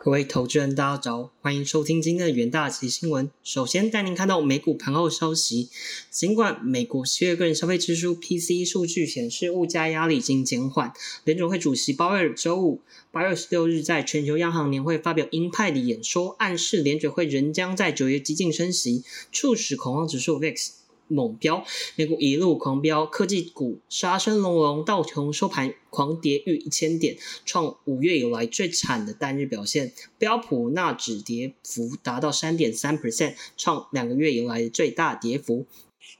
各位投资人，大家早，欢迎收听今天的元大旗新闻。首先带您看到美股盘后消息。尽管美国七月个人消费支出 （PCE） 数据显示物价压力已经减缓，联准会主席鲍威尔周五八月十六日在全球央行年会发表鹰派的演说，暗示联准会仍将在九月激进升息，促使恐慌指数 VIX。猛飙，美股一路狂飙，科技股杀声隆隆，道琼收盘狂跌逾一千点，创五月以来最惨的单日表现。标普纳指跌幅达到三点三 percent，创两个月以来的最大跌幅。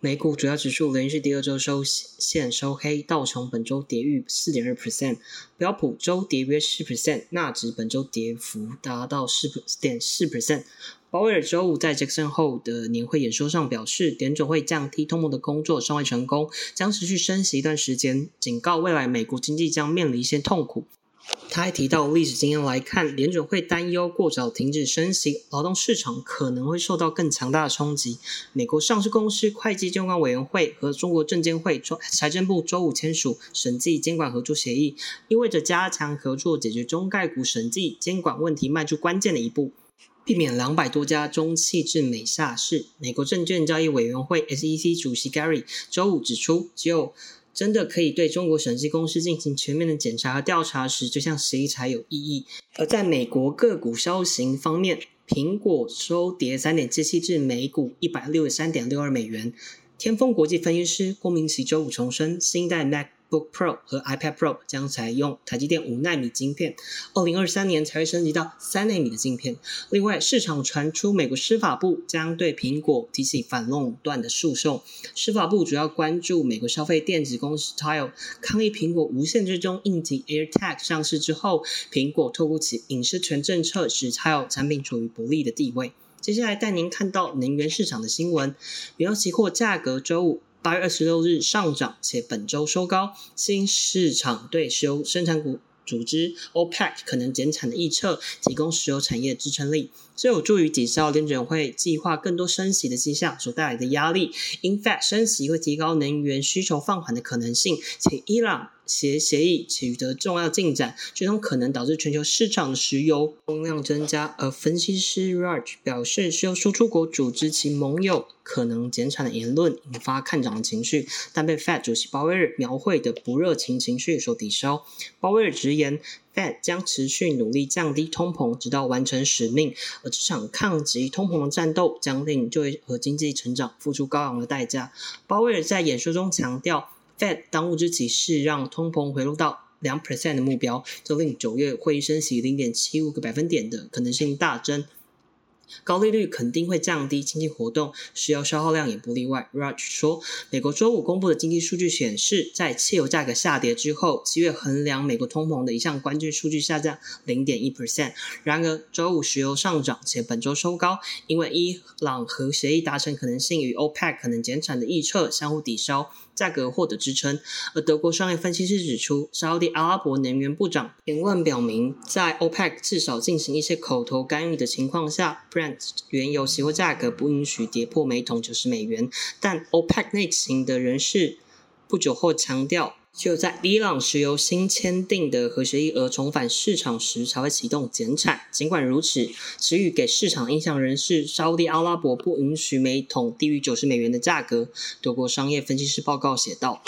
美股主要指数连续第二周收线收黑，道琼本周跌逾四点二 percent，标普周跌约四 percent，纳指本周跌幅达到四点四 percent。鲍威尔周五在杰克逊后的年会演说上表示，联准会降低通膨的工作尚未成功，将持续升息一段时间，警告未来美国经济将面临一些痛苦。他还提到，历史经验来看，联准会担忧过早停止升息，劳动市场可能会受到更强大的冲击。美国上市公司会计监管委员会和中国证监会、财政部周五签署审计监管合作协议，意味着加强合作解决中概股审计监管问题迈出关键的一步。避免两百多家中企至美下市。美国证券交易委员会 （SEC） 主席 Gary 周五指出，只有真的可以对中国审计公司进行全面的检查和调查时，这项协议才有意义。而在美国个股消行方面，苹果收跌三点七七至每股一百六十三点六二美元。天风国际分析师郭明奇周五重申，新一代 Mac。Book Pro 和 iPad Pro 将采用台积电五纳米晶片，二零二三年才会升级到三纳米的晶片。另外，市场传出美国司法部将对苹果提起反垄断的诉讼。司法部主要关注美国消费电子公司 Tile 抗议苹果无限追踪硬体 AirTag 上市之后，苹果透过其隐私权政策使 Tile 产品处于不利的地位。接下来带您看到能源市场的新闻，原油期货价格周五。八月二十六日上涨，且本周收高。新市场对石油生产股组织 OPEC 可能减产的预测，提供石油产业支撑力，这有助于抵消联准会计划更多升息的迹象所带来的压力。In fact，升息会提高能源需求放缓的可能性，且伊朗。协协议取得重要进展，最终可能导致全球市场的石油供量增加。而分析师 Raj 表示，石油输出国组织其盟友可能减产的言论引发看涨的情绪，但被 Fed 主席鲍威尔描绘的不热情情绪所抵消。鲍威尔直言，Fed 将持续努力降低通膨，直到完成使命。而这场抗击通膨的战斗将令就业和经济成长付出高昂的代价。鲍威尔在演说中强调。Fed 当务之急是让通膨回落到两 percent 的目标，这令九月会议升息零点七五个百分点的可能性大增。高利率肯定会降低经济活动，石油消耗量也不例外。Raj 说，美国周五公布的经济数据显示，在汽油价格下跌之后，七月衡量美国通膨的一项关键数据下降零点一 percent。然而，周五石油上涨，且本周收高，因为伊朗核协议达成可能性与 OPEC 可能减产的预测相互抵消。价格获得支撑，而德国商业分析师指出，沙特阿拉伯能源部长言论表明，在 OPEC 至少进行一些口头干预的情况下原油期货价格不允许跌破每桶九十美元。但 OPEC 内情的人士不久后强调。只有在伊朗石油新签订的核协议而重返市场时，才会启动减产。尽管如此，此语给市场印象仍是沙地阿拉伯不允许每桶低于九十美元的价格。德国商业分析师报告写道。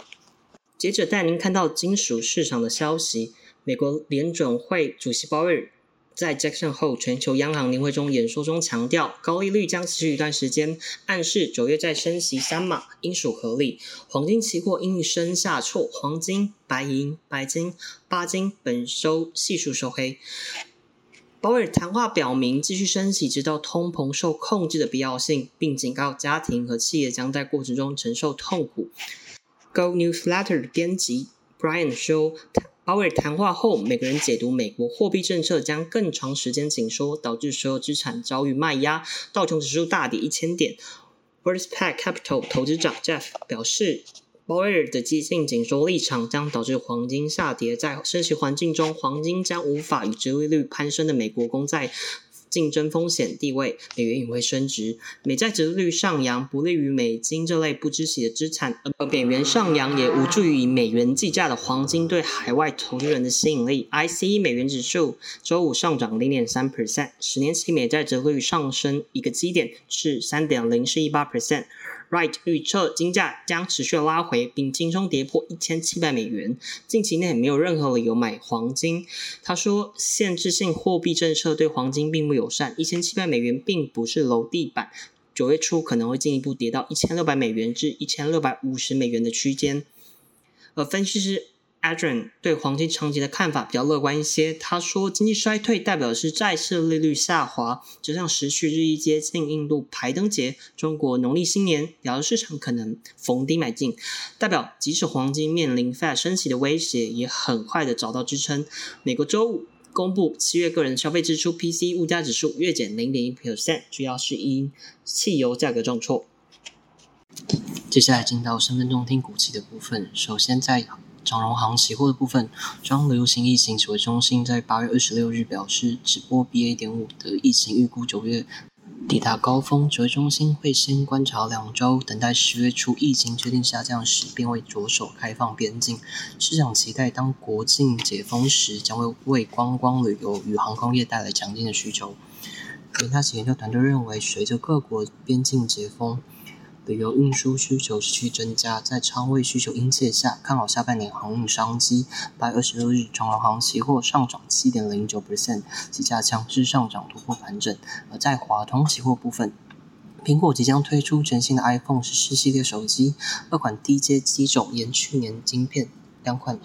接着带您看到金属市场的消息，美国联准会主席鲍威尔。在 Jackson 后全球央行年会中演说中强调，高利率将持续一段时间，暗示九月再升息三码应属合理。黄金期货应声下挫，黄金、白银、白金、巴金本周系数收黑。鲍威尔谈话表明，继续升息直到通膨受控制的必要性，并警告家庭和企业将在过程中承受痛苦。Go Newsletter 的编辑 Brian 说。鲍威尔谈话后，美国人解读美国货币政策将更长时间紧缩，导致所有资产遭遇卖压，道琼指数大跌一千点。w o r s p a c Capital 投资长 Jeff 表示，鲍威尔的激进紧缩立场将导致黄金下跌，在升息环境中，黄金将无法与殖利率攀升的美国公债竞争风险地位，美元也会升值。美债折率上扬不利于美金这类不知息的资产，而美元上扬也无助于以美元计价的黄金对海外投资人的吸引力。IC 美元指数周五上涨零点三 percent，十年期美债值率上升一个基点至三点零四一八 percent。Right 预测金价将持续拉回，并轻松跌破一千七百美元。近期内没有任何理由买黄金。他说，限制性货币政策对黄金并不友善，一千七百美元并不是楼地板。九月初可能会进一步跌到一千六百美元至一千六百五十美元的区间。而分析师。Adrian 对黄金长期的看法比较乐观一些。他说，经济衰退代表的是债市利率下滑，就像时序日益接近印度排灯节、中国农历新年，聊的市场可能逢低买进，代表即使黄金面临 Fed 升息的威胁，也很快的找到支撑。美国周五公布七月个人消费支出 PC 物价指数月减零点一 percent，主要是因汽油价格重挫。接下来进到身份证听股期的部分，首先在。长荣航期货的部分，中央流行疫情指挥中心在八月二十六日表示，直播 BA. 点五的疫情预估九月抵达高峰，指挥中心会先观察两周，等待十月初疫情确定下降时，便会着手开放边境。市场期待当国境解封时，将会为观光旅游与航空业带来强劲的需求。元大企研究团队认为，随着各国边境解封，旅游运输需求持续增加，在仓位需求殷切下，看好下半年航运商机。八月二十六日，长荣航期货上涨七点零九 percent，股价强势上涨突破盘整。而在华通期货部分，苹果即将推出全新的 iPhone 十四系列手机，二款低阶机种沿去年晶片，两款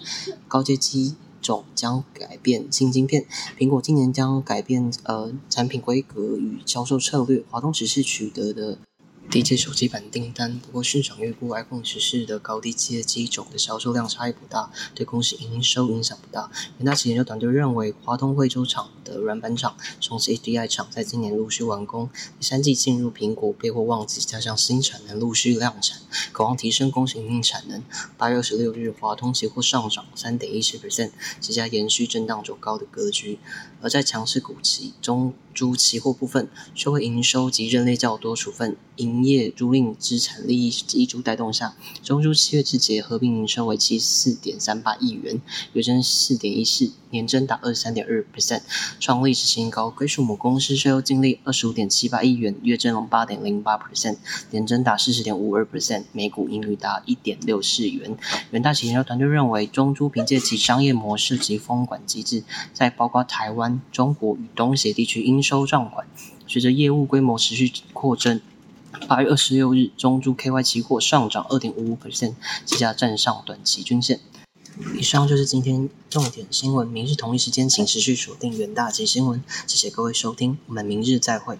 高阶机种将改变新晶片。苹果今年将改变呃产品规格与销售策略，华通只是取得的。低阶手机版订单，不过市场预估 iPhone 十四的高低阶机种的销售量差异不大，对公司营收影响不大。元大企研究团队认为，华东惠州厂的软板厂、重庆 HDI 厂在今年陆续完工，第三季进入苹果备货旺季，加上新产能陆续量产，渴望提升公司营运产能。八月二十六日，华通期货上涨三点一十 percent，即将延续震荡走高的格局。而在强势股期中，猪期货部分，社会营收及认列较多处分因营业租赁资产利益一株带动下，中珠七月至结合并营收为七四点三八亿元，月增四点一四，年增达二十三点二 percent，创历史新高。归属母公司税后净利二十五点七八亿元，月增八点零八 percent，年增达四十点五二 percent，每股盈余达一点六四元。元大企研究团队认为，中珠凭借其商业模式及封管机制，在包括台湾、中国与东协地区应收账款，随着业务规模持续扩增，八月二十六日，中珠 KY 期货上涨二点五五 percent，即将站上短期均线。以上就是今天重点新闻，明日同一时间请持续锁定远大及新闻。谢谢各位收听，我们明日再会。